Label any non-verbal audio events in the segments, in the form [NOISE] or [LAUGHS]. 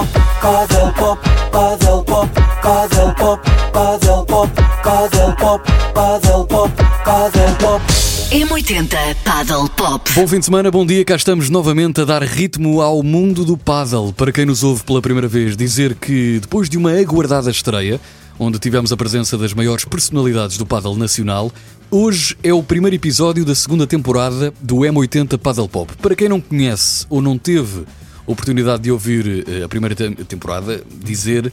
pop, paddle pop, paddle pop, paddle pop, paddle pop, paddle pop, paddle pop, paddle pop. M80 Paddle Pop. Bom fim de semana, bom dia. Cá estamos novamente a dar ritmo ao mundo do paddle. Para quem nos ouve pela primeira vez, dizer que depois de uma aguardada estreia, onde tivemos a presença das maiores personalidades do paddle nacional, hoje é o primeiro episódio da segunda temporada do M80 Paddle Pop. Para quem não conhece ou não teve oportunidade de ouvir eh, a primeira te- temporada, dizer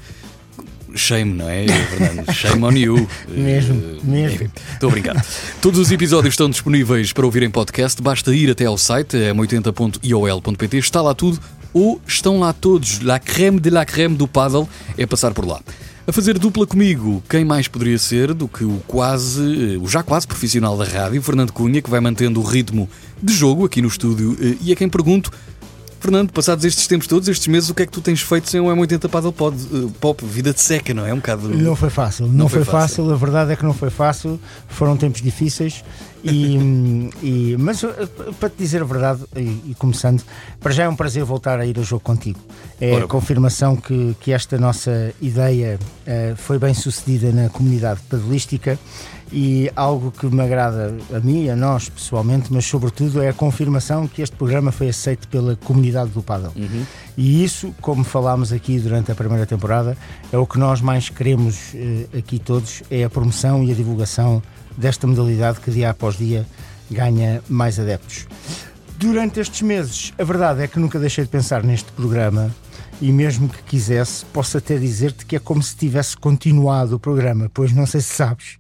Shame, não é, Fernando? [LAUGHS] Shame on you. Mesmo, Eh, mesmo. enfim, Estou a brincar. Todos os episódios estão disponíveis para ouvir em podcast. Basta ir até ao site m80.iol.pt. Está lá tudo ou estão lá todos. La creme de la creme do paddle é passar por lá. A fazer dupla comigo, quem mais poderia ser do que o quase, o já quase profissional da rádio, Fernando Cunha, que vai mantendo o ritmo de jogo aqui no estúdio. E a quem pergunto, Fernando, passados estes tempos todos, estes meses, o que é que tu tens feito sem o M80 Paddle Pod, eh, Pop? Vida de seca, não é? Um bocado. Não foi fácil, não, Não foi, foi fácil. fácil. a verdade é que não foi fácil, foram tempos difíceis e, [LAUGHS] e- mas uh, para te dizer a verdade, e, e começando, para já é um prazer voltar a ir ao jogo contigo. É Ora a confirmação que, que esta nossa ideia uh, foi bem sucedida na comunidade padelística e algo que me agrada a mim, a nós pessoalmente, mas sobretudo é a confirmação que este programa foi aceito pela comunidade do Paddle. E isso, como falámos aqui durante a primeira temporada, é o que nós mais queremos eh, aqui todos, é a promoção e a divulgação desta modalidade que dia após dia ganha mais adeptos. Durante estes meses, a verdade é que nunca deixei de pensar neste programa e mesmo que quisesse, posso até dizer-te que é como se tivesse continuado o programa, pois não sei se sabes,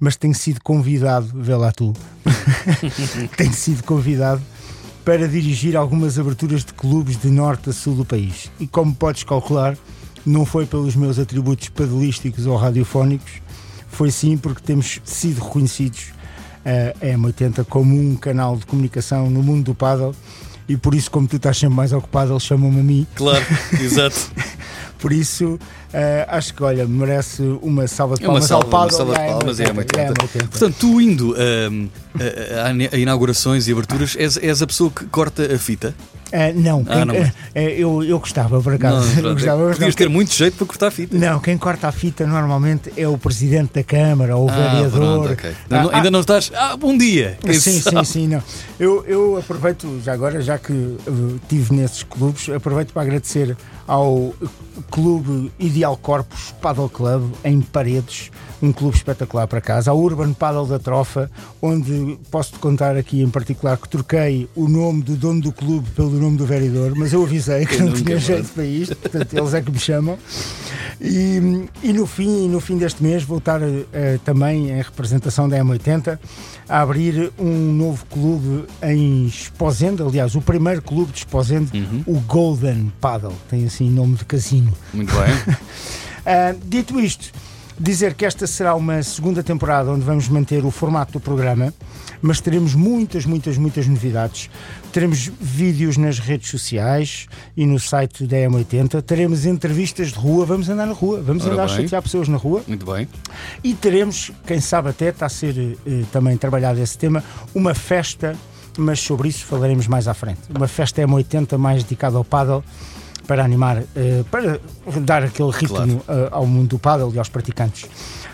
mas tenho sido convidado, vê lá tu, [LAUGHS] tenho sido convidado para dirigir algumas aberturas de clubes de norte a sul do país. E como podes calcular, não foi pelos meus atributos padelísticos ou radiofónicos, foi sim porque temos sido reconhecidos eh, a M80 como um canal de comunicação no mundo do paddle e por isso, como tu estás sempre mais ocupado, eles chamam-me a mim. Claro, exato. [LAUGHS] Por isso, acho que, olha, merece uma salva de É uma palmas salva, ao paddle. uma salva de e à palmas é M80, 80. à M80. Portanto, tu indo hum, a, inaugurações e aberturas, és, a pessoa que corta a fita? Eh, não, Ah, eh, eh, eu, eu gostava, por acaso. Não, [LAUGHS] gostava, podias ter muito jeito para cortar a fita. Não, quem corta a fita normalmente é o presidente da Câmara ou o Ah, vereador. Ah, ainda não estás. Ah, bom dia! Sim, sim, sim, não. Eu, eu aproveito, já agora, já que estive nesses clubes, aproveito para agradecer ao Clube Ideal Corpus Paddle Club em Paredes, um clube espetacular para casa, ao Urban Paddle da Trofa, onde posso-te contar aqui em particular que troquei o nome do dono do clube pelo nome do vereador, mas eu avisei que Eu não tinha jeito para isto, portanto eles é que me chamam. E, e no fim, no fim deste mês vou estar eh, também em representação da M80 a abrir um novo clube em Esposende, aliás, o primeiro clube de Esposende, Uhum. o Golden Paddle, tem assim nome de casino. Muito bem. Ah, [LAUGHS] dito isto, dizer que esta será uma segunda temporada onde vamos manter o formato do programa, mas teremos muitas, muitas, muitas novidades. Teremos vídeos nas redes sociais e no site da M80. Teremos entrevistas de rua, vamos andar na rua, vamos Ora andar a bem. chatear pessoas na rua. Muito bem. E teremos, quem sabe até está a ser eh, também trabalhado esse tema, uma festa, mas sobre isso falaremos mais à frente. Uma festa M80 mais dedicada ao paddle para animar, eh, para dar aquele ritmo eh, ao mundo do paddle e aos praticantes.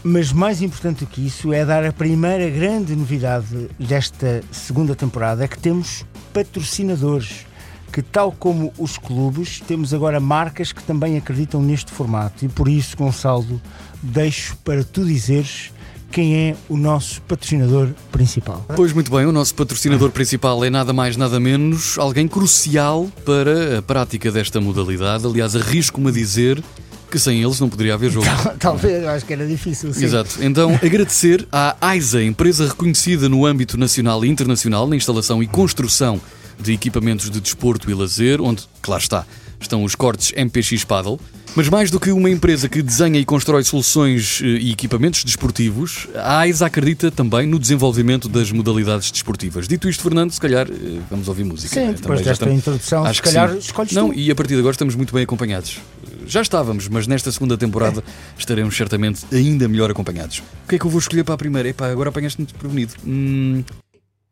Mas mais importante do que isso é dar a primeira grande novidade desta segunda temporada, é que temos patrocinadores que, tal como os clubes, temos agora marcas que também acreditam neste formato. E por isso, Gonçalo, deixo para tu dizeres quem é o nosso patrocinador principal. Pois muito bem, o nosso patrocinador principal é nada mais, nada menos alguém crucial para a prática desta modalidade. Aliás, arrisco-me a dizer que sem eles não poderia haver jogo. Talvez, eu acho que era difícil. Sim. Exato. Então, agradecer à AISA, empresa reconhecida no âmbito nacional e internacional na instalação e construção de equipamentos de desporto e lazer, onde, claro está, estão os cortes MPX Paddle. Mas mais do que uma empresa que desenha e constrói soluções eh, e equipamentos desportivos, a AISA acredita também no desenvolvimento das modalidades desportivas. Dito isto, Fernando, se calhar eh, vamos ouvir música. Sim, né? depois Também desta estamos- introdução, Acho se calhar sim. escolhes Não, tu. e a partir de agora estamos muito bem acompanhados. Já estávamos, mas nesta segunda temporada estaremos certamente ainda melhor acompanhados. O que é que eu vou escolher para a primeira? Epá, agora apanhaste-me desprevenido. Hum,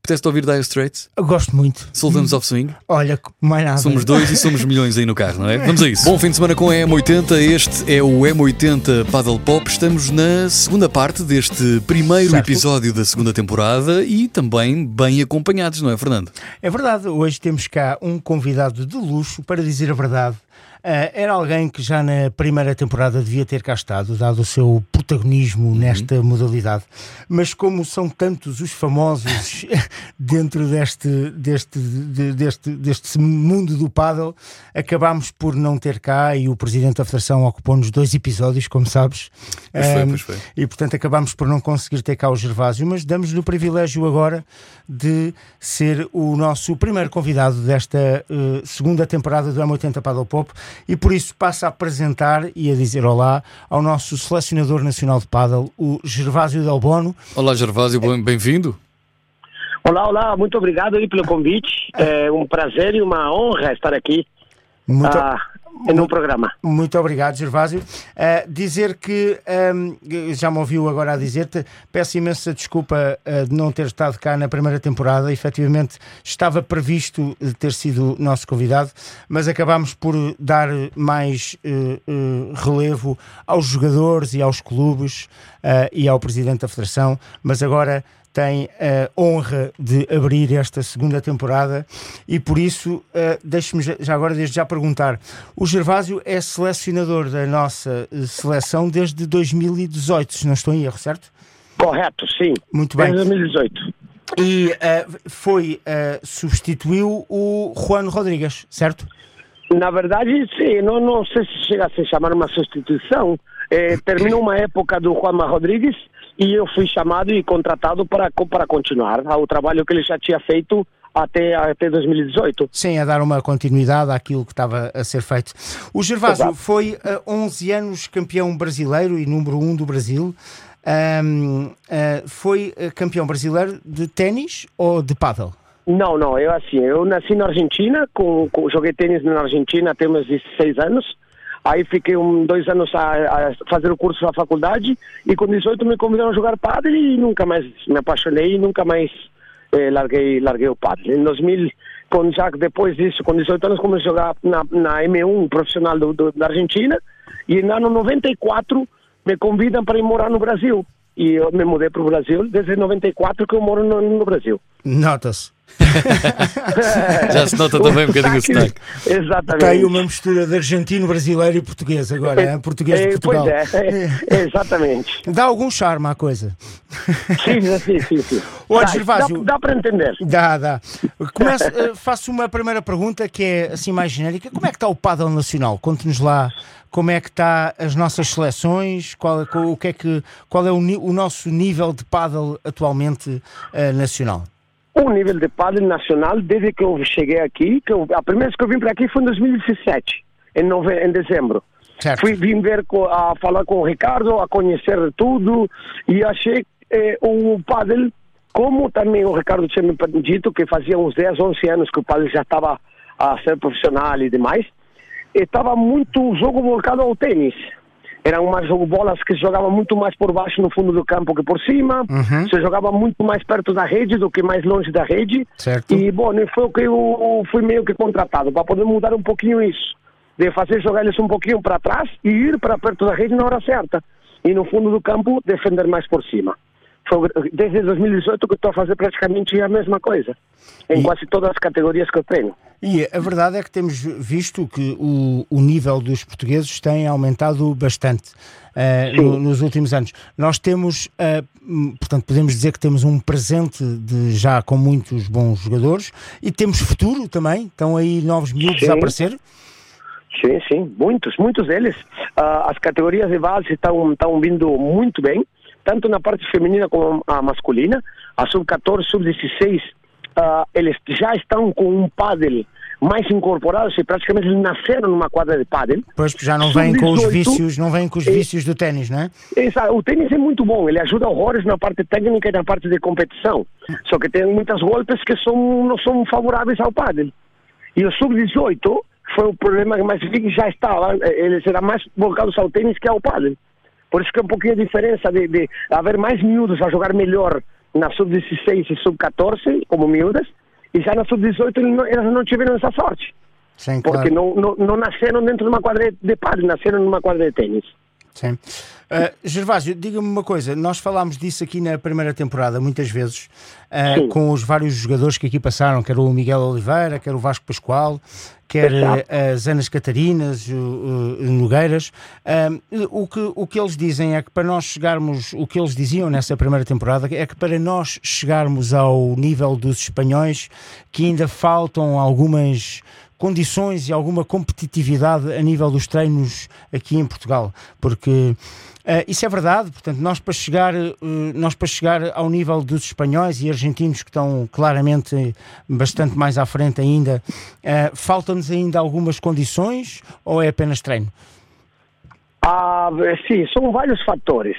Apetece-te ouvir Dire Straits? Eu gosto muito. Sultans of Swing? Olha, mais nada. Somos dois e somos milhões aí no carro, não é? Vamos a isso. Bom fim de semana com a M80. Este é o M80 Paddle Pop. Estamos na segunda parte deste primeiro Certo. episódio da segunda temporada e também bem acompanhados, não é, Fernando? É verdade, hoje temos cá um convidado de luxo, para dizer a verdade. Ah, era alguém que já na primeira temporada devia ter cá estado, dado o seu protagonismo nesta modalidade. Mas como são tantos os famosos [LAUGHS] dentro deste, deste, de- deste, deste mundo do paddle, acabámos por não ter cá e o Presidente da Federação ocupou-nos dois episódios, como sabes. Pois foi, Ah, pois foi. e portanto acabámos por não conseguir ter cá o Gervásio, mas damos-lhe o privilégio agora de ser o nosso primeiro convidado desta eh, segunda temporada do M80 Paddle Pop e por isso passo a apresentar e a dizer olá ao nosso selecionador nacional de paddle, o Gervásio Del Bono. Olá, Gervásio, bem- bem-vindo. Olá, olá, muito obrigado aí pelo convite. É um prazer e uma honra estar aqui Muito, ah, em um programa. muito obrigado, Gervásio. Eh, dizer que, ehm, já me ouviu agora a dizer-te, peço imensa desculpa eh, de não ter estado cá na primeira temporada. Efetivamente, estava previsto ter sido nosso convidado, mas acabámos por dar mais eh, relevo aos jogadores e aos clubes e ao Presidente da Federação, mas agora tem a honra de abrir esta segunda temporada e por isso eh, deixe-me já- agora desde já perguntar o Gervásio é selecionador da nossa eh, seleção desde 2018 se não estou em erro, certo? Correto, sim. Muito bem. Desde 2018. e eh, foi eh, substituiu o Juan Rodrigues, certo? Na verdade, sim, não, não sei se chega a se chamar uma substituição. Terminou uma época do Juanma Rodrigues e eu fui chamado e contratado para, para continuar o trabalho que ele já tinha feito até, até 2018. Sim, a dar uma continuidade àquilo que estava a ser feito. O Gervásio Exato. foi há 11 anos campeão brasileiro e número 1 do Brasil. Ahm, ah, foi ah, campeão brasileiro de ténis ou de paddle? Não, não, eu assim, eu nasci na Argentina, com, com- joguei tênis na Argentina até meus 16 anos, aí fiquei um, dois anos a, a fazer o curso na faculdade, e com 18 me convidaram a jogar pádel e nunca mais me apaixonei e nunca mais eh, larguei, larguei o pádel. Em 2000, com, já depois disso, com 18 anos, comecei a jogar na, na M1 profissional do, do- da Argentina, e no ano 94 me convidam para ir morar no Brasil. E eu me mudei para o Brasil desde 94 que eu moro no, no Brasil. Nota-se. Já se nota também um bocadinho o sotaque. Exatamente. Está aí uma mistura de argentino, brasileiro e português agora, é, português de É, Portugal. Pois é, é, exatamente. Dá algum charme à coisa. Sim, sim, sim. sim. Ô, Dá- Gervásio- Dá, dá para entender. Dá, dá. Começo, eh, faço uma primeira pergunta que é assim mais genérica. Como é que está o paddle nacional? Conte-nos lá como é que está as nossas seleções, qual, qual- o que é, que, qual é o, o nosso nível de paddle atualmente eh, nacional? O nível de padre nacional, desde que eu cheguei aqui, que eu- a primeira vez que eu vim para aqui foi em 2017, em, nove, em dezembro. Certo. Fui vim ver, a falar com o Ricardo, a conhecer tudo, e achei eh, o padre, como também o Ricardo tinha me dito, que fazia uns 10, 11 anos que o padre já estava a ser profissional e demais, estava muito o jogo voltado ao tênis. Eram umas bolas que se jogavam muito mais por baixo no fundo do campo que por cima. Uhum. Se jogava muito mais perto da rede do que mais longe da rede. Certo. E, bom, foi o que eu fui meio que contratado para poder mudar um pouquinho isso. De fazer jogar eles um pouquinho para trás e ir para perto da rede na hora certa. E no fundo do campo defender mais por cima. Desde 2018 que estou a fazer praticamente a mesma coisa. Em E- quase todas as categorias que eu treino. E a verdade é que temos visto que o, o nível dos portugueses tem aumentado bastante eh, no- nos últimos anos. Nós temos, hum, portanto, podemos dizer que temos um presente de já com muitos bons jogadores e temos futuro também. Estão aí novos miúdos Sim. a aparecer. Sim, sim, muitos, muitos deles. Ah, as categorias de base estão estão vindo muito bem, tanto na parte feminina como a masculina. A sub-14, sub-16, ah, eles já estão com um pádel mais incorporado, se praticamente eles nasceram numa quadra de pádel. Pois já não vêm com os Sub-18, vícios, não vêm com os vícios do ténis, não é? Essa- o tênis é muito bom, ele ajuda horrores na parte técnica e na parte de competição. Só que tem muitas golpes que são, não são favoráveis ao pádel. E o sub-18 foi o problema mais que já estava, eh, eles eram mais voltados ao tênis que ao pádel. Por isso que é um pouquinho a diferença de, de haver mais miúdos a jogar melhor na sub-16 e sub-14, como miúdas, e já na sub-18 eles não- elas não tiveram essa sorte. Sim, Porque claro. não, não, não nasceram dentro de uma quadra de padre, nasceram numa quadra de tênis. Sim. Uh, Gervásio, diga-me uma coisa. Nós falámos disso aqui na primeira temporada, muitas vezes, uh, com os vários jogadores que aqui passaram, quer o Miguel Oliveira, quer o Vasco Pascoal, quer uh, as Anas Catarinas, o, o Nogueiras. Um, o, que, o que eles dizem é que para nós chegarmos, o que eles diziam nessa primeira temporada, é que para nós chegarmos ao nível dos espanhóis, que ainda faltam algumas condições e alguma competitividade a nível dos treinos aqui em Portugal, porque eh, isso é verdade, portanto, nós para chegar, eh, nós para chegar ao nível dos espanhóis e argentinos que estão claramente bastante mais à frente ainda, eh, faltam-nos ainda algumas condições ou é apenas treino? Ah, sí, son varios factores.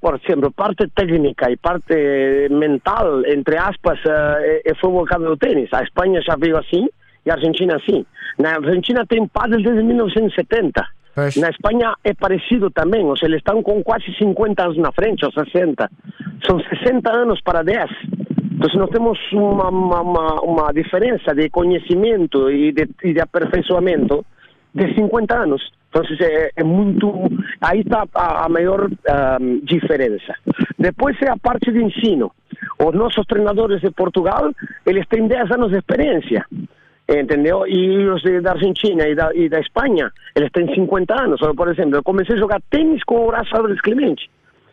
Por exemplo, parte técnica e parte mental, entre aspas, eh, eh, foi o bocado do tênis. A Espanha já veio assim e a Argentina assim. Na Argentina tem pádel desde 1970. Pois. Na Espanha é parecido também, ou seja, eles estão com quase 50 anos na frente, ou 60. São 60 anos para 10. Então nós temos uma, uma, uma, diferença de conhecimento e de, e de aperfeiçoamento de 50 anos. Então é, é muito. Aí está a, a maior ahm, diferença. Depois é a parte de ensino. Os nossos treinadores de Portugal, eles têm 10 anos de experiência. Entendeu? E os da Argentina e da, e da Espanha, eles têm 50 anos. Por exemplo, eu comecei a jogar tênis com o Horácio Álvares Clemente.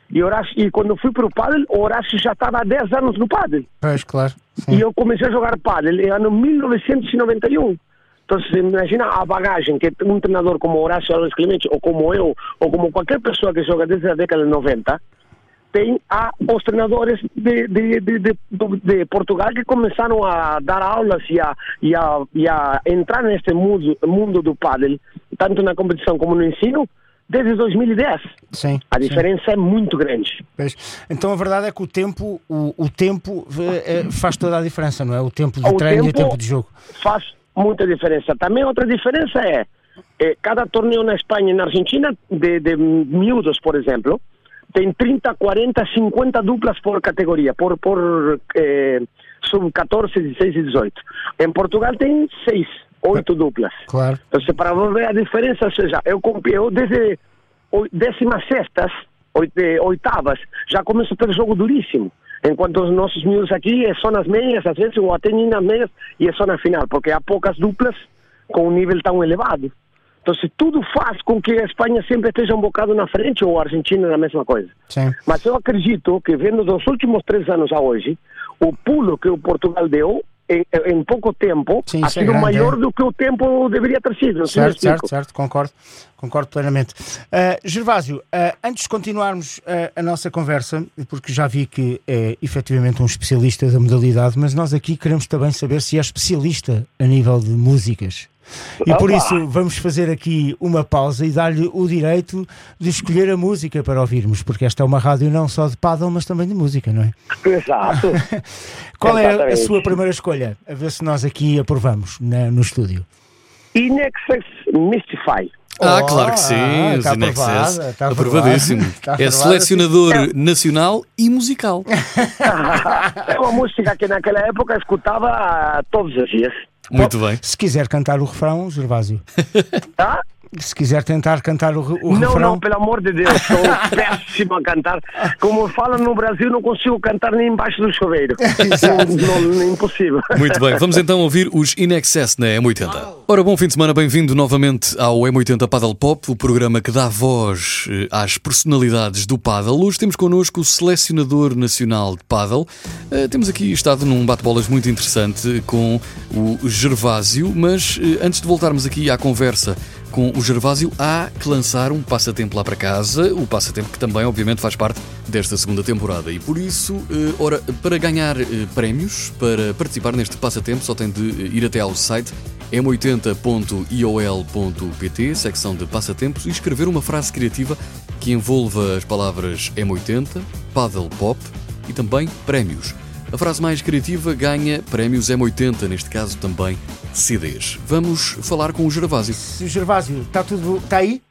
E, Horácio, e quando eu fui para o pádel, o Horácio já estava há 10 anos no pádel. Pois, claro. E eu comecei a jogar pádel em ano 1991. Então, imagina a bagagem que um treinador como Horácio Alves Clemente, ou como eu, ou como qualquer pessoa que joga desde a década de 90, tem os treinadores de, de, de, de, de Portugal que começaram a dar aulas e a, e a, e a entrar neste mundo, mundo do pádel, tanto na competição como no ensino, desde 2010. Sim. A sim. diferença é muito grande. Pois. Então a verdade é que o tempo, o, o tempo eh, eh, faz toda a diferença, não é? O tempo de O treino e o tempo- tempo de jogo. faz muita diferença. Também outra diferença é, eh, cada torneio na Espanha e na Argentina, de, de miúdos, por exemplo, tem 30, 40, 50 duplas por categoria, por, por eh, sub-14, 16 e 18. Em Portugal tem 6, 8 duplas. Claro. Então, para você ver a diferença, ou seja, eu, eu desde décimas sextas, oi- oitavas, já começo a ter jogo duríssimo. Enquanto os nossos miúdos aqui é só nas meias, às vezes, ou até nem nas meias, e é só na final, porque há poucas duplas com um nível tão elevado. Então, se tudo faz com que a Espanha sempre esteja um bocado na frente, ou a Argentina na mesma coisa. Sim. Mas eu acredito que, vendo dos últimos três anos a hoje, o pulo que o Portugal deu em, em pouco tempo Sim, ha é sido grande, maior é. do que o tempo deveria ter sido. Me Certo, certo, certo, concordo, concordo plenamente. Uh, Gervásio, uh, antes de continuarmos uh, a nossa conversa, porque já vi que é efetivamente um especialista da modalidade, mas nós aqui queremos também saber se é especialista a nível de músicas. E por isso vamos fazer aqui uma pausa e dar-lhe o direito de escolher a música para ouvirmos, porque esta é uma rádio não só de paddle, mas também de música, não é? [LAUGHS] Exato. [LAUGHS] Qual é a sua primeira escolha? A ver se nós aqui aprovamos na- no estúdio. Inexcess Mystify. Ah, Oh, claro que sim, ah, os está In Excess. aprovada, está Aprovadíssimo. [LAUGHS] aprovada. Está É selecionador sim. nacional e musical. é uma música que naquela época escutava todos os dias. Muito bem. Se quiser cantar o refrão, Gervásio. Tá? Se quiser tentar cantar o, o Não, refrão. não, pelo amor de Deus, sou [LAUGHS] péssimo a cantar. Como falam no Brasil, não consigo cantar nem embaixo do chuveiro. [LAUGHS] não, não, é impossível. Muito bem, vamos então ouvir os In Excess na M80. Ora, bom fim de semana, bem-vindo novamente ao M80 Paddle Pop, o programa que dá voz eh, às personalidades do paddle. Hoje temos connosco o selecionador nacional de paddle. Eh, temos aqui estado num bate-bolas muito interessante com o Gervásio, mas eh, antes de voltarmos aqui à conversa com o Gervásio, há que lançar um passatempo lá para casa, o passatempo que também, obviamente, faz parte desta segunda temporada. E por isso, eh, ora, para ganhar eh, prémios, para participar neste passatempo, só tem de eh, ir até ao site m80.iol.pt, secção de passatempos, e escrever uma frase criativa que envolva as palavras M80, paddle pop e também prémios. A frase mais criativa ganha prémios M80, neste caso também CDs. Vamos falar com o Gervásio. Gervásio, está tudo. Está aí?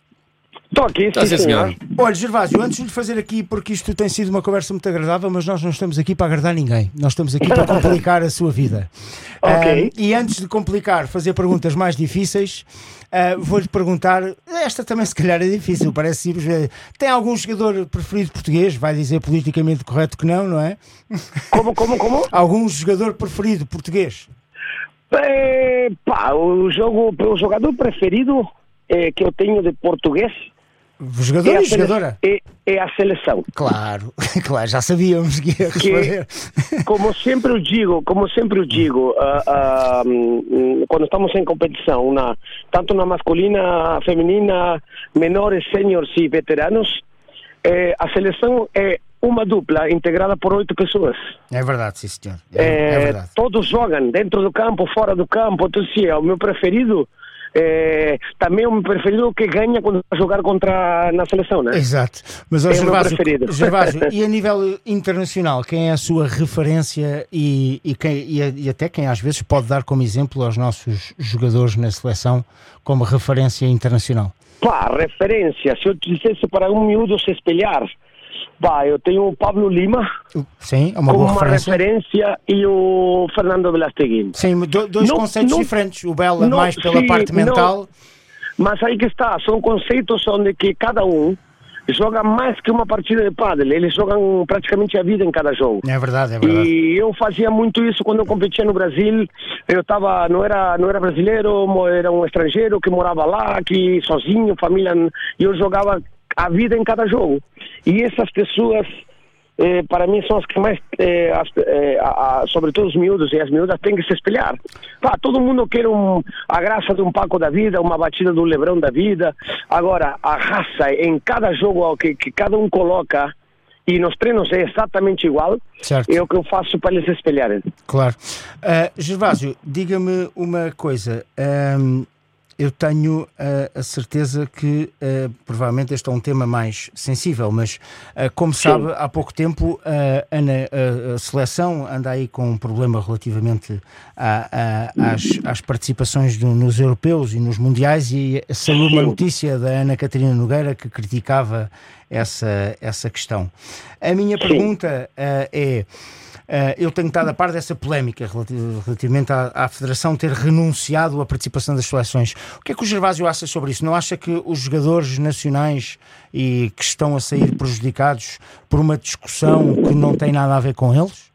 Estou aqui, Tá, sim, sim, senhor. senhor. Olha, Gervásio, antes de lhe fazer aqui, porque isto tem sido uma conversa muito agradável, mas nós não estamos aqui para agradar ninguém. Nós estamos aqui para complicar a sua vida. [LAUGHS] Ok. Ah, e antes de complicar, fazer perguntas mais difíceis, ah, vou-lhe perguntar. Esta também, se calhar, é difícil, parece simples. eh, Tem algum jogador preferido português? Vai dizer politicamente correto que não, não é? [LAUGHS] Como, como, como? Algum jogador preferido português? É, pá, o, jogo, o jogador preferido é, que eu tenho de português Jogador é e jogadora? é, é a seleção. Claro, [LAUGHS] claro, já sabíamos que ia responder. Como sempre eu digo, como sempre eu digo, ah, hum, quando estamos em competição, na, tanto na masculina, feminina, menores, seniors e veteranos, eh, a seleção é uma dupla integrada por oito pessoas. É verdade, sim, senhor. É, É, é verdade. todos jogam dentro do campo, fora do campo. Então, sim, é o meu preferido. É, também é o meu preferido que ganha quando vai jogar contra na seleção, né? Exato. Mas, ó, É Gervásio. Gervásio, [LAUGHS] e a nível internacional, quem é a sua referência e, e, quem, e, e até quem às vezes pode dar como exemplo aos nossos jogadores na seleção como referência internacional? Pá, referência. Se eu te dissesse para um miúdo se espelhar, pá, eu tenho o Pablo Lima Sim, é uma como boa uma referência. referência e o Fernando Velasteguin. Sim, do- dois Não- conceitos não- diferentes. O Bela não, mais pela sim, parte mental. Mas aí que está, são conceitos onde que cada um joga mais que uma partida de pádel. Eles jogam praticamente a vida em cada jogo. É verdade, é verdade. E eu fazia muito isso quando eu competia no Brasil. Eu tava, não era, não era brasileiro, mo- era um estrangeiro que morava lá, que sozinho, família, e eu jogava a vida em cada jogo. E essas pessoas, eh, para mim, são as que mais, eh, as, eh, a- a- sobretudo os miúdos e as miúdas, têm que se espelhar. Pá, todo mundo quer um, a graça de um Paco da vida, uma batida do Lebrão da vida. Agora, a raça em cada jogo que, que cada um coloca, e nos treinos é exatamente igual, Certo. é o que eu faço para eles espelharem. Claro. Ah, Gervásio, diga-me uma coisa. Ahm, eu tenho ah, a certeza que ah, provavelmente este é um tema mais sensível, mas ah, como sabe, há pouco tempo Ana, a, a seleção anda aí com um problema relativamente a- a- às, às participações do- nos europeus e nos mundiais e saiu uma Sim. notícia da Ana Catarina Nogueira que criticava essa, essa questão. A minha Sim. pergunta é. Uh, eu tenho estado a par dessa polémica relati- relativamente à, à Federação ter renunciado à participação das seleções. O que é que o Gervásio acha sobre isso? Não acha que os jogadores nacionais e que estão a sair prejudicados por uma discussão que não tem nada a ver com eles?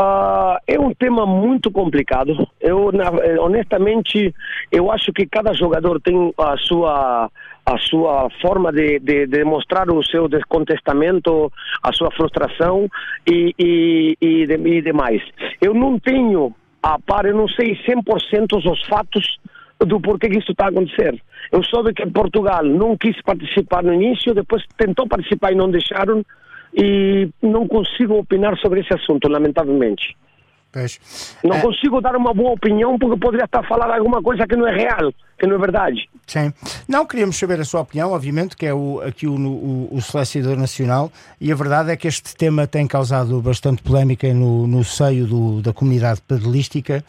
Ah, é um tema muito complicado. Eu, na- eh, honestamente, eu acho que cada jogador tem a sua a sua forma de, de, de mostrar o seu descontestamento, a sua frustração e, e, e, de- e demais. Eu não tenho a par, eu não sei 100% os fatos do porquê que isso está a acontecer. Eu soube que Portugal não quis participar no início, depois tentou participar e não deixaram, e não consigo opinar sobre esse assunto, lamentavelmente. Pois. Não Eh, consigo dar uma boa opinião porque poderia estar falando alguma coisa que não é real, que não é verdade. Sim. Não queríamos saber a sua opinião, obviamente, que é o, aqui o, o, o selecionador nacional, e a verdade é que este tema tem causado bastante polémica no, no seio do, da comunidade padelística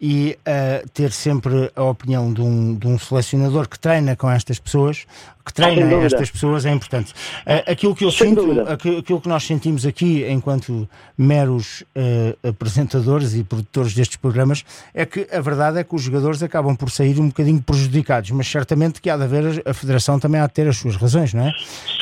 e eh, ter sempre a opinião de um, de um selecionador que treina com estas pessoas, que treina dúvida. estas pessoas é importante. Eh, aquilo que eu Sem sinto, dúvida. aquilo, que nós sentimos aqui enquanto meros eh, apresentadores e produtores destes programas é que a verdade é que os jogadores acabam por sair um bocadinho prejudicados, mas certamente que há de haver, a Federação também há de ter as suas razões, não é?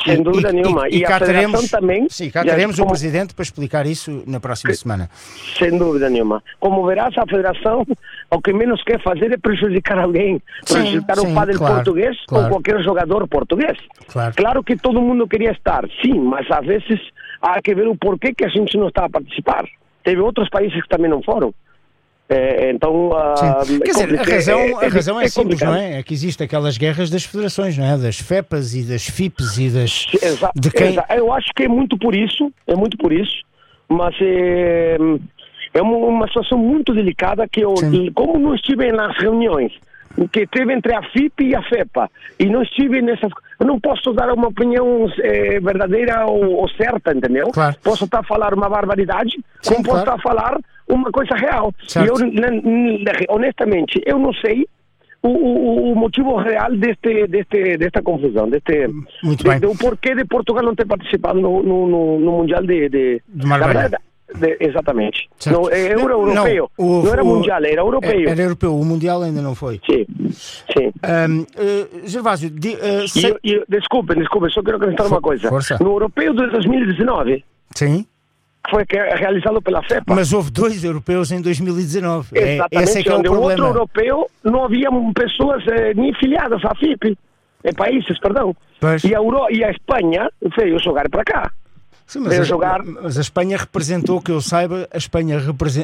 Sem E- dúvida e- nenhuma. E, E a cá Federação teremos, também, Sim, cá teremos o como- Presidente para explicar isso na próxima semana. Sem dúvida nenhuma. Como verás, a federação o que menos quer fazer é prejudicar alguém, Sim, prejudicar sim, o padre claro, português claro. ou qualquer jogador português. Claro. que todo mundo queria estar, sim, mas às vezes há que ver o porquê que a gente não está a participar. Teve outros países que também não foram. É, então, ah, Sim. é Quer dizer, a razão, é- a razão é, é simples, não é? É que existem aquelas guerras das federações, não é? Das FEPAs e das FIPs e das. Exa de quem... Eu acho que é muito por isso, é muito por isso, mas é, é uma, uma situação muito delicada que eu, Sim. como não estive nas reuniões que teve entre a FIP e a FEPA e não estive nessas, eu não posso dar uma opinião eh, verdadeira ou, ou certa, entendeu? Claro. Posso estar a falar uma barbaridade, Sim, como posso claro. estar a falar uma coisa real. Certo. E eu, honestamente, eu não sei o, o, o motivo real deste, deste, desta confusão, deste, Muito de- bem. do porquê de Portugal não ter participado no, no, no, no Mundial de... de, De de- exatamente. Certo. Não, é euro Não, europeu. o- Não, era o- mundial, era europeu. Era europeu, o Mundial ainda não foi. Sim, sim. Ahm, eh, Gervásio, di- eh, E, sei- eu- eu- desculpe, desculpe, só quero acrescentar For- uma coisa. força. No europeu de 2019, sim, foi é realizado pela FEPA, mas houve dois europeus em 2019. É, Exatamente, esse é que é o o outro problema. europeu não havia pessoas eh, nem filiadas à FIP, em países, perdão. Pois. E a, Euro, e a Espanha veio jogar para cá. Sim, mas, a, jogar- mas a Espanha representou, que eu saiba, a Espanha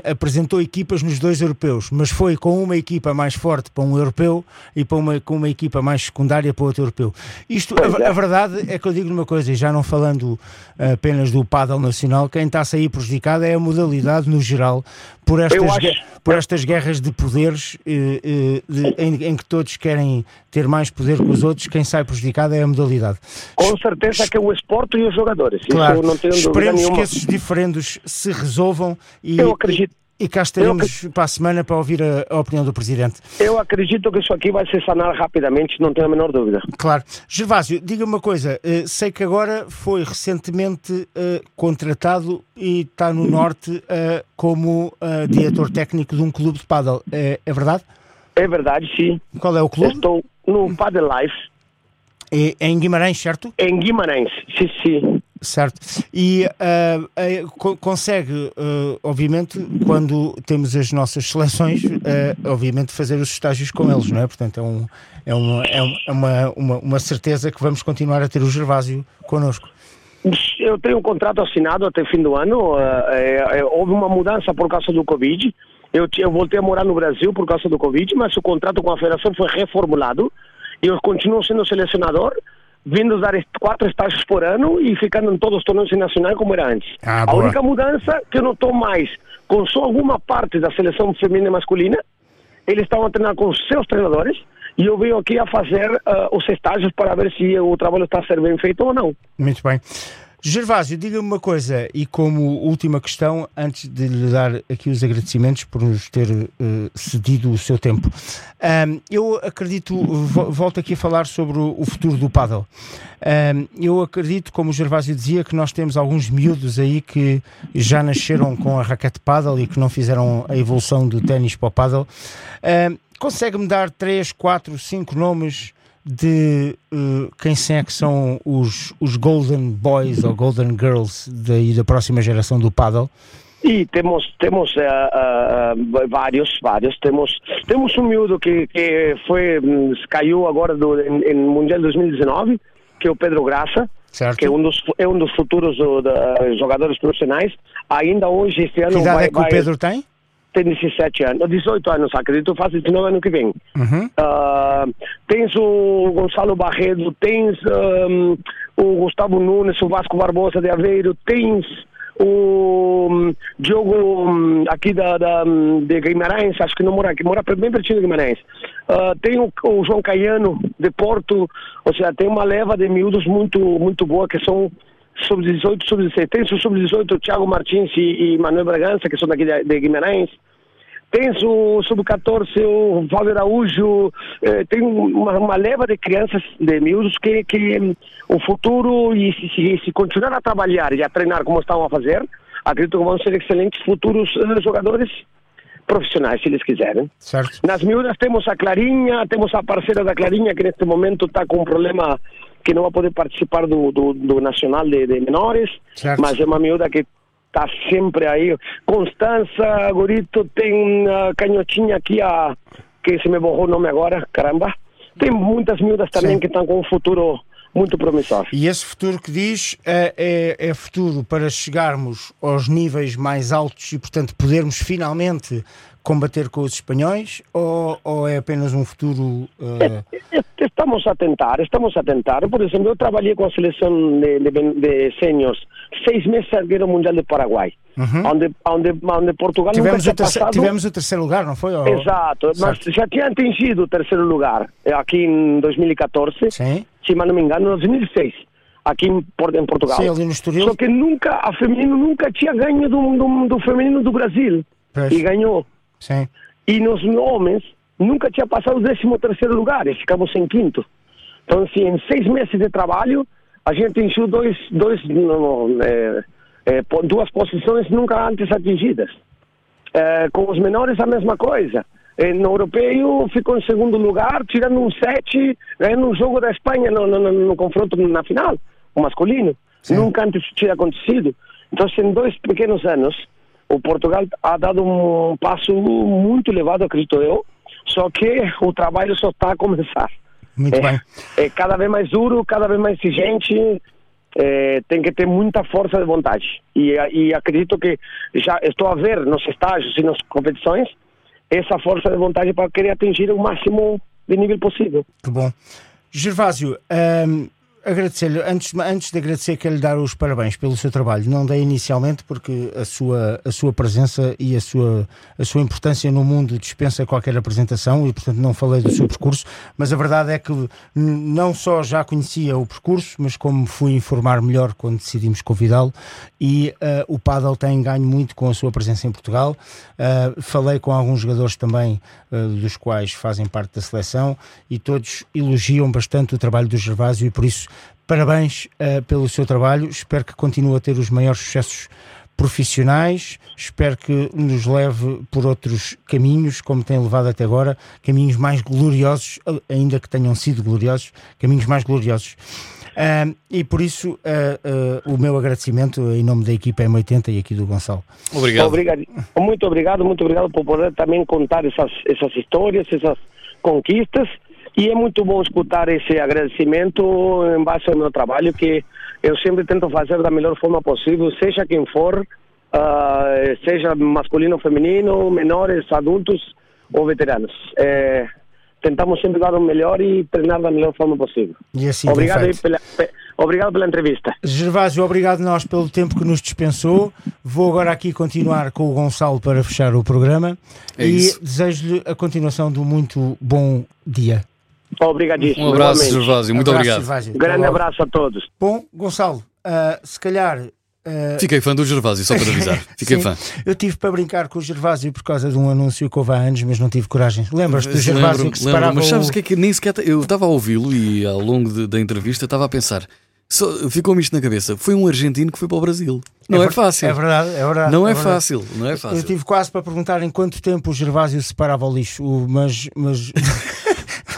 apresentou equipas nos dois europeus, mas foi com uma equipa mais forte para um europeu e para uma, com uma equipa mais secundária para outro europeu. Isto, a, é. a verdade é que eu digo uma coisa, e já não falando eh, apenas do pádel nacional, quem está a sair prejudicado é a modalidade no geral, por estas, acho- gue- por estas guerras de poderes eh, eh, de- em, em que todos querem ter mais poder que os outros, quem sai prejudicado é a modalidade. Com certeza que é o esporte e os jogadores. Claro, não tenho esperemos que esses diferendos se resolvam e, Eu acredito. e, cá estaremos para a semana para ouvir a, a opinião do Presidente. Eu acredito que isso aqui vai se sanar rapidamente, não tenho a menor dúvida. Claro. Gervásio, diga-me uma coisa, eh, sei que agora foi recentemente eh, contratado e está no Norte eh, como diretor técnico de um clube de pádel. É, é verdade? É verdade, sim. Qual é o clube? Estou no Padel Life, É, é em Guimarães, certo? em Guimarães. Sim, sim. Certo. E ah, eh, co- consegue, eh, obviamente, quando temos as nossas seleções, eh, obviamente, fazer os estágios com eles, não é? Portanto, é, um, é, uma, é é uma, uma, uma certeza que vamos continuar a ter o Gervásio connosco. Eu tenho um contrato assinado até fim do ano. eh, eh, houve uma mudança por causa do Covid. Eu, eu voltei a morar no Brasil por causa do Covid, mas o contrato com a federação foi reformulado eu continuo sendo selecionador, vindo dar quatro estágios por ano e ficando em todos os torneios nacionais como era antes. Ah, a única mudança que eu não estou mais com só alguma parte da seleção feminina e masculina, eles estão a treinar com seus treinadores e eu venho aqui a fazer ah, os estágios para ver se o trabalho está a ser bem feito ou não. Muito bem. Gervásio, diga-me uma coisa, e como última questão, antes de lhe dar aqui os agradecimentos por nos ter eh, cedido o seu tempo, Ahm, eu acredito, vo- volto aqui a falar sobre o, o futuro do paddle. Ahm, eu acredito, como o Gervásio dizia, que nós temos alguns miúdos aí que já nasceram com a raquete paddle e que não fizeram a evolução do ténis para o paddle. Ahm, Consegue-me dar 3, 4, 5 nomes de eh, quem é que são os, os Golden Boys ou Golden Girls daí da próxima geração do paddle? E temos temos ah, ah, vários vários temos temos um miúdo que que foi hum, caiu agora do em, em mundial 2019 que é o Pedro Graça Certo? que é um dos é um dos futuros do- da- jogadores profissionais ainda hoje este ano Que idade vai, é que o vai- Pedro tem? Tem 17 anos 18 anos acredito faz 19 ano que vem Uhum. Ah, tens o Gonçalo Barredo, tens ahm, o Gustavo Nunes, o Vasco Barbosa de Aveiro, tens o hum, Diogo hum, aqui da, da, hum, de Guimarães, acho que não mora aqui, mora bem pertinho de Guimarães. Ah, tem o, o João Caiano de Porto, ou seja, tem uma leva de miúdos muito, muito boa que são sub-18, sub-16. Tem o sub-18, o Thiago Martins e, e Manuel Bragança, que são daqui de, de Guimarães. Tens o sub-14, o Fábio Araújo, eh, tem uma, uma leva de crianças, de miúdos, que, que hum, o futuro, e se, se, se continuar a trabalhar e a treinar como estão a fazer, acredito que vão ser excelentes futuros eh, jogadores profissionais, se eles quiserem. Certo? Nas miúdas temos a Clarinha, temos a parceira da Clarinha, que neste momento está com um problema que não vai poder participar do, do, do Nacional de, de Menores, Certo. mas é uma miúda que está sempre aí. Constança, Gorito, tem a Canhotinha aqui, a, que se me borrou o nome agora, caramba. Tem muitas miúdas também Sim. que estão com um futuro muito promissor. E esse futuro que diz é, é, é futuro para chegarmos aos níveis mais altos e, portanto, podermos finalmente combater com os espanhóis ou, ou é apenas um futuro. eh, Estamos a tentar, estamos a tentar. Por exemplo, eu trabalhei com a seleção de, de, de seniors seis meses a erguer o Mundial de Paraguai, onde, onde, onde Portugal tivemos, nunca o terceiro, passado. tivemos o terceiro lugar, não foi? Exato, mas Certo. já tinha atingido o terceiro lugar eh, aqui em 2014, Sim. se não me engano, em 2006, aqui em Portugal. Sim, ali no Estoril. Só que nunca, a feminino nunca tinha ganho do, do, do feminino do Brasil. Pois. E ganhou. Sim. E nos homens, nunca tinha passado o 13 terceiro lugar e ficamos em quinto. Então, assim, em seis meses de trabalho, a gente encheu dois, dois, não, não, é, é, duas posições nunca antes atingidas. É, com os menores, a mesma coisa. No europeu, ficou em segundo lugar, tirando um sete ganhando um jogo da Espanha no, no, no- no confronto na final, o masculino. Nunca antes tinha acontecido. Então, em dois pequenos anos, o Portugal ha dado um passo muito elevado, acredito eu, só que o trabalho só está a começar. Muito é, bem. é cada vez mais duro, cada vez mais exigente, é, tem que ter muita força de vontade. E, e acredito que já estou a ver nos estágios e nas competições essa força de vontade para querer atingir o máximo de nível possível. Que bom. Gervásio, hum, agradecer-lhe, antes, antes de agradecer, quero lhe dar os parabéns pelo seu trabalho. Não dei inicialmente porque a sua, a sua presença e a sua, a sua importância no mundo dispensa qualquer apresentação e, portanto, não falei do seu percurso. Mas a verdade é que não só já conhecia o percurso, mas como fui informar melhor quando decidimos convidá-lo. E eh, o Paddle tem ganho muito com a sua presença em Portugal. Eh, falei com alguns jogadores também, eh, dos quais fazem parte da seleção, e todos elogiam bastante o trabalho do Gervásio e por isso parabéns eh, pelo seu trabalho. Espero que continue a ter os maiores sucessos profissionais. Espero que nos leve por outros caminhos, como tem levado até agora, caminhos mais gloriosos, ainda que tenham sido gloriosos, caminhos mais gloriosos. Ah, e por isso ah, ah, o meu agradecimento em nome da equipa M80 e aqui do Gonçalo. Obrigado. Obrigado. Muito obrigado, muito obrigado por poder também contar essas, essas histórias, essas conquistas. E é muito bom escutar esse agradecimento em base ao meu trabalho, que eu sempre tento fazer da melhor forma possível, seja quem for, ah, seja masculino ou feminino, menores, adultos ou veteranos. Eh, tentamos sempre dar o melhor e treinar da melhor forma possível. E assim obrigado, pela, pe- obrigado pela entrevista. Gervásio, obrigado nós pelo tempo que nos dispensou. Vou agora aqui continuar com o Gonçalo para fechar o programa É e desejo-lhe a continuação de um muito bom dia. Obrigadíssimo. Um abraço, igualmente. Gervásio. Muito Abraço, obrigado. Gervásio. Um grande logo. abraço a todos. Bom, Gonçalo, ah, se calhar. ah, Fiquei fã do Gervásio, só para avisar. [LAUGHS] Fiquei Sim, fã. Eu tive para brincar com o Gervásio por causa de um anúncio que houve há anos, mas não tive coragem. Lembras-te do Gervásio Lembro-me, que lembro-me, separava mas sabes o... o que é que nem sequer. Eu estava a ouvi-lo e ao longo de- da entrevista estava a pensar. só- Ficou-me isto na cabeça. Foi um argentino que foi para o Brasil. Não é, ver- fácil. É verdade, é verdade. Não é, verdade. fácil. Não é Eu fácil. tive quase para perguntar em quanto tempo o Gervásio separava o lixo, o- mas. mas... [LAUGHS]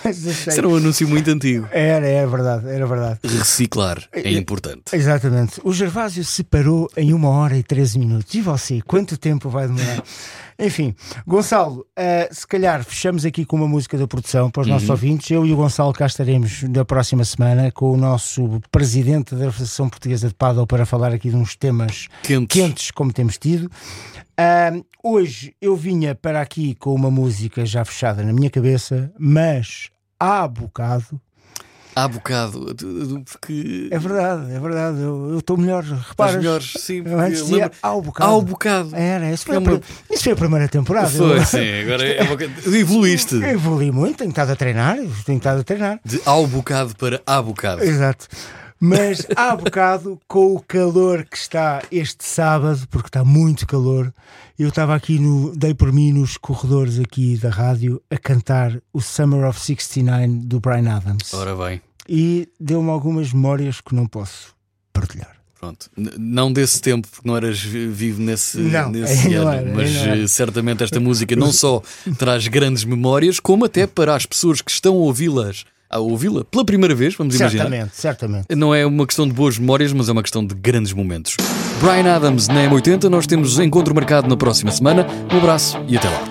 mas achei- Isso era um anúncio muito antigo. Era, era verdade, era verdade. Reciclar é importante. Exatamente. O Gervásio separou em uma hora e 13 minutos. E você, quanto tempo vai demorar? [LAUGHS] Enfim, Gonçalo, eh, se calhar fechamos aqui com uma música da produção para os nossos ouvintes. Eu e o Gonçalo cá estaremos na próxima semana com o nosso presidente da Associação Portuguesa de Paddle para falar aqui de uns temas Quentes. quentes como temos tido. Ahm, hoje eu vinha para aqui com uma música já fechada na minha cabeça, mas há bocado Há bocado. Porque. é verdade, é verdade. Eu estou melhor. Reparas? melhores, sim, Eu porque antes dizia lembro- ao bocado. Ao bocado. Era, isso foi, É a, isso foi a primeira temporada. Foi, Eu- sim. [LAUGHS] Agora é evoluíste. Eu evolui muito, tenho estado a treinar, tenho estado a treinar. De ao bocado para há bocado. Exato. Mas há bocado, com o calor que está este sábado, porque está muito calor, eu estava aqui no. dei por mim nos corredores aqui da rádio a cantar o Summer of 69 do Brian Adams. Ora bem. E deu-me algumas memórias que não posso partilhar. Pronto, não desse tempo, porque não eras vi- vivo nesse, Não, nesse ano, era, mas eh, certamente esta música não só traz grandes memórias, como até para as pessoas que estão a ouvi-las, a ouvi-la pela primeira vez, vamos imaginar. Certamente, certamente. Não é uma questão de boas memórias, mas é uma questão de grandes momentos. Brian Adams na M80, nós temos encontro marcado na próxima semana. Um abraço e até lá.